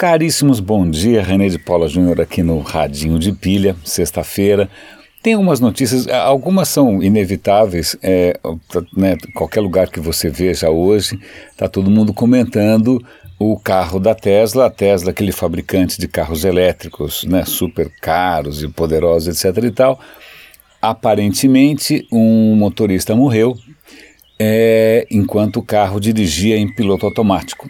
Caríssimos, bom dia. René de Paula Júnior aqui no Radinho de Pilha, sexta-feira. Tem algumas notícias, algumas são inevitáveis, é, né, qualquer lugar que você veja hoje, está todo mundo comentando o carro da Tesla, a Tesla, aquele fabricante de carros elétricos, né, super caros e poderosos, etc. e tal. Aparentemente, um motorista morreu é, enquanto o carro dirigia em piloto automático.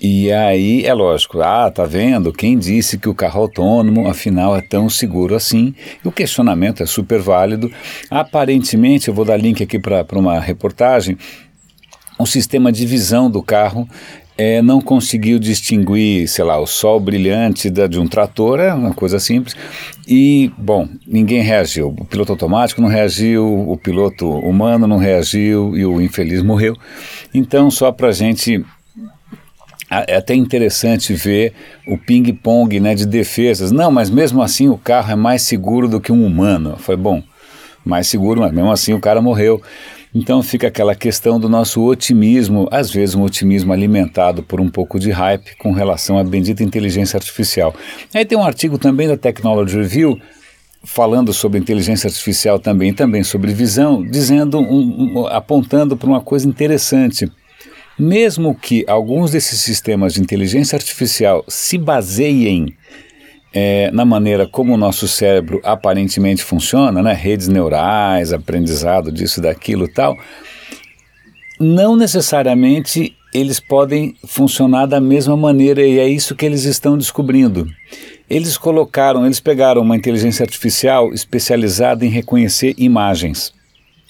E aí é lógico, ah, tá vendo? Quem disse que o carro autônomo afinal é tão seguro assim? O questionamento é super válido. Aparentemente, eu vou dar link aqui para uma reportagem. O sistema de visão do carro é, não conseguiu distinguir, sei lá, o sol brilhante da, de um trator, é uma coisa simples. E, bom, ninguém reagiu. O piloto automático não reagiu, o piloto humano não reagiu e o infeliz morreu. Então, só para a gente é até interessante ver o ping-pong né, de defesas. Não, mas mesmo assim o carro é mais seguro do que um humano. Foi bom, mais seguro, mas mesmo assim o cara morreu. Então fica aquela questão do nosso otimismo, às vezes um otimismo alimentado por um pouco de hype com relação à bendita inteligência artificial. Aí tem um artigo também da Technology Review falando sobre inteligência artificial também, também sobre visão, dizendo, um, um, apontando para uma coisa interessante. Mesmo que alguns desses sistemas de inteligência artificial se baseiem é, na maneira como o nosso cérebro aparentemente funciona, né, redes neurais, aprendizado disso, daquilo tal, não necessariamente eles podem funcionar da mesma maneira e é isso que eles estão descobrindo. Eles colocaram, eles pegaram uma inteligência artificial especializada em reconhecer imagens,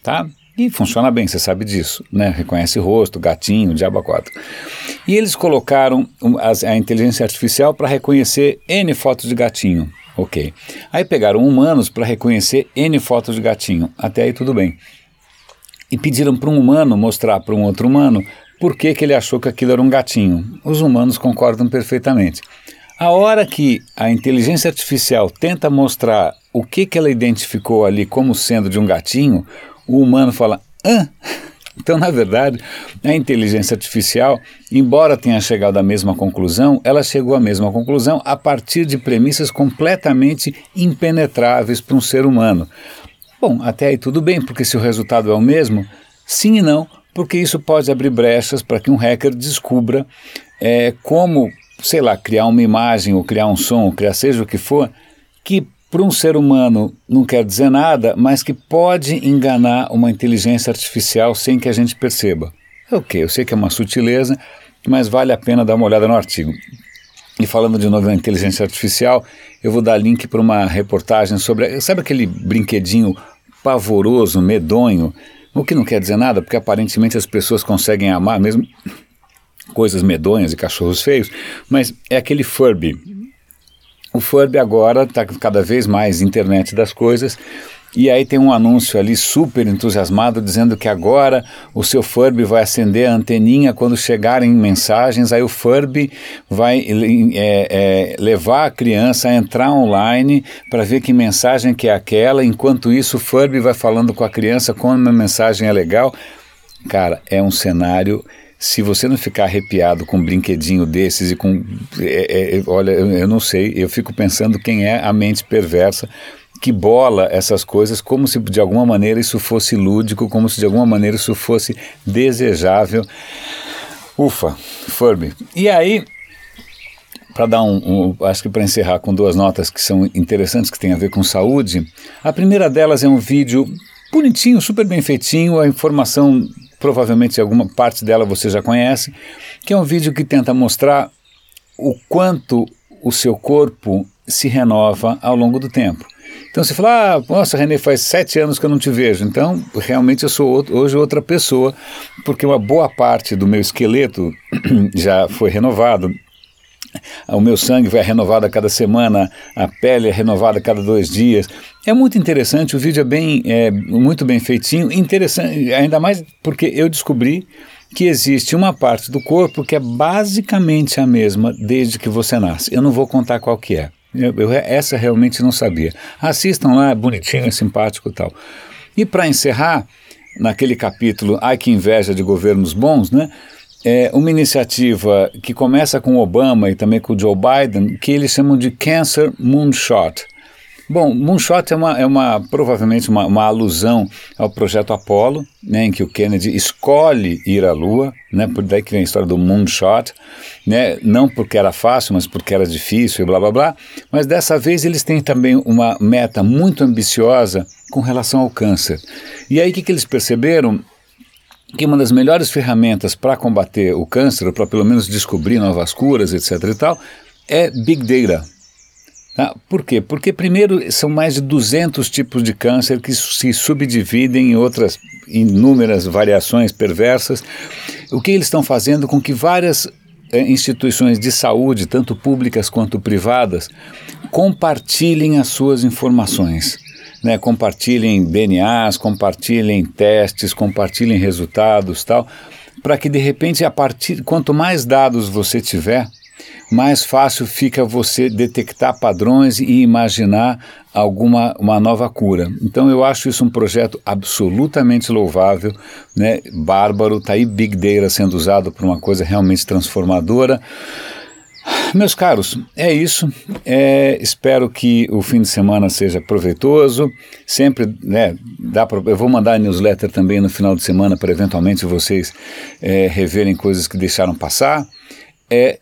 tá? E funciona bem, você sabe disso, né? Reconhece rosto, gatinho, diabo 4. E eles colocaram a inteligência artificial para reconhecer N fotos de gatinho. Ok. Aí pegaram humanos para reconhecer N fotos de gatinho. Até aí tudo bem. E pediram para um humano mostrar para um outro humano por que, que ele achou que aquilo era um gatinho. Os humanos concordam perfeitamente. A hora que a inteligência artificial tenta mostrar o que, que ela identificou ali como sendo de um gatinho, o humano fala, hã? Então, na verdade, a inteligência artificial, embora tenha chegado à mesma conclusão, ela chegou à mesma conclusão a partir de premissas completamente impenetráveis para um ser humano. Bom, até aí tudo bem, porque se o resultado é o mesmo, sim e não, porque isso pode abrir brechas para que um hacker descubra é, como, sei lá, criar uma imagem, ou criar um som, ou criar seja o que for, que para um ser humano não quer dizer nada, mas que pode enganar uma inteligência artificial sem que a gente perceba. Ok, eu sei que é uma sutileza, mas vale a pena dar uma olhada no artigo. E falando de novo da inteligência artificial, eu vou dar link para uma reportagem sobre. Sabe aquele brinquedinho pavoroso, medonho? O que não quer dizer nada, porque aparentemente as pessoas conseguem amar mesmo coisas medonhas e cachorros feios, mas é aquele Furby, o Furby agora está cada vez mais internet das coisas. E aí tem um anúncio ali super entusiasmado dizendo que agora o seu Furby vai acender a anteninha quando chegarem mensagens. Aí o Furby vai é, é, levar a criança a entrar online para ver que mensagem que é aquela. Enquanto isso, o Furby vai falando com a criança como a mensagem é legal. Cara, é um cenário se você não ficar arrepiado com um brinquedinho desses e com. É, é, olha, eu, eu não sei, eu fico pensando quem é a mente perversa que bola essas coisas como se de alguma maneira isso fosse lúdico, como se de alguma maneira isso fosse desejável. Ufa, Furby. E aí, para dar um, um, acho que para encerrar com duas notas que são interessantes que têm a ver com saúde. A primeira delas é um vídeo bonitinho, super bem feitinho, a informação provavelmente alguma parte dela você já conhece, que é um vídeo que tenta mostrar o quanto o seu corpo se renova ao longo do tempo. Então você fala, ah, nossa, René, faz sete anos que eu não te vejo. Então, realmente eu sou outro, hoje outra pessoa, porque uma boa parte do meu esqueleto já foi renovado. O meu sangue vai renovado a cada semana, a pele é renovada a cada dois dias. É muito interessante, o vídeo é bem, é, muito bem feitinho, interessante, ainda mais porque eu descobri que existe uma parte do corpo que é basicamente a mesma desde que você nasce. Eu não vou contar qual que é. Eu, eu essa realmente não sabia. Assistam lá, é bonitinho, é simpático e tal. E para encerrar, naquele capítulo Ai que inveja de governos bons, né? É uma iniciativa que começa com Obama e também com Joe Biden, que eles chamam de Cancer Moonshot. Bom, Moonshot é, uma, é uma provavelmente uma, uma, alusão ao projeto Apollo, né, em que o Kennedy escolhe ir à Lua, né, por daí que vem a história do Moonshot, né, não porque era fácil, mas porque era difícil e blá blá blá. Mas dessa vez eles têm também uma meta muito ambiciosa com relação ao câncer. E aí o que, que eles perceberam? Que uma das melhores ferramentas para combater o câncer, ou para pelo menos descobrir novas curas, etc. e tal, é Big Data. Tá? Por quê? Porque, primeiro, são mais de 200 tipos de câncer que se subdividem em outras inúmeras variações perversas. O que eles estão fazendo com que várias eh, instituições de saúde, tanto públicas quanto privadas, compartilhem as suas informações. Né, compartilhem DNAs, compartilhem testes, compartilhem resultados, tal, para que de repente a partir quanto mais dados você tiver, mais fácil fica você detectar padrões e imaginar alguma uma nova cura. Então eu acho isso um projeto absolutamente louvável, né? Bárbaro, tá aí Big Data sendo usado para uma coisa realmente transformadora. Meus caros, é isso. É, espero que o fim de semana seja proveitoso. Sempre, né, dá pra, eu vou mandar a newsletter também no final de semana para eventualmente vocês é, reverem coisas que deixaram passar. É,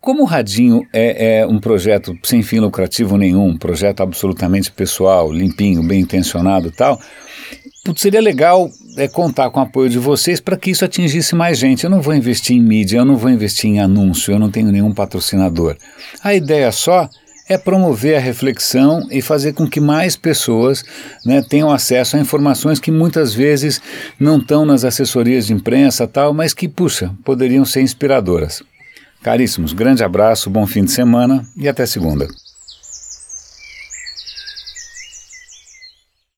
como o Radinho é, é, um projeto sem fim lucrativo nenhum, um projeto absolutamente pessoal, limpinho, bem intencionado e tal, seria legal é, contar com o apoio de vocês para que isso atingisse mais gente. Eu não vou investir em mídia, eu não vou investir em anúncio, eu não tenho nenhum patrocinador. A ideia só é promover a reflexão e fazer com que mais pessoas né, tenham acesso a informações que muitas vezes não estão nas assessorias de imprensa tal, mas que, puxa, poderiam ser inspiradoras. Caríssimos, grande abraço, bom fim de semana e até segunda.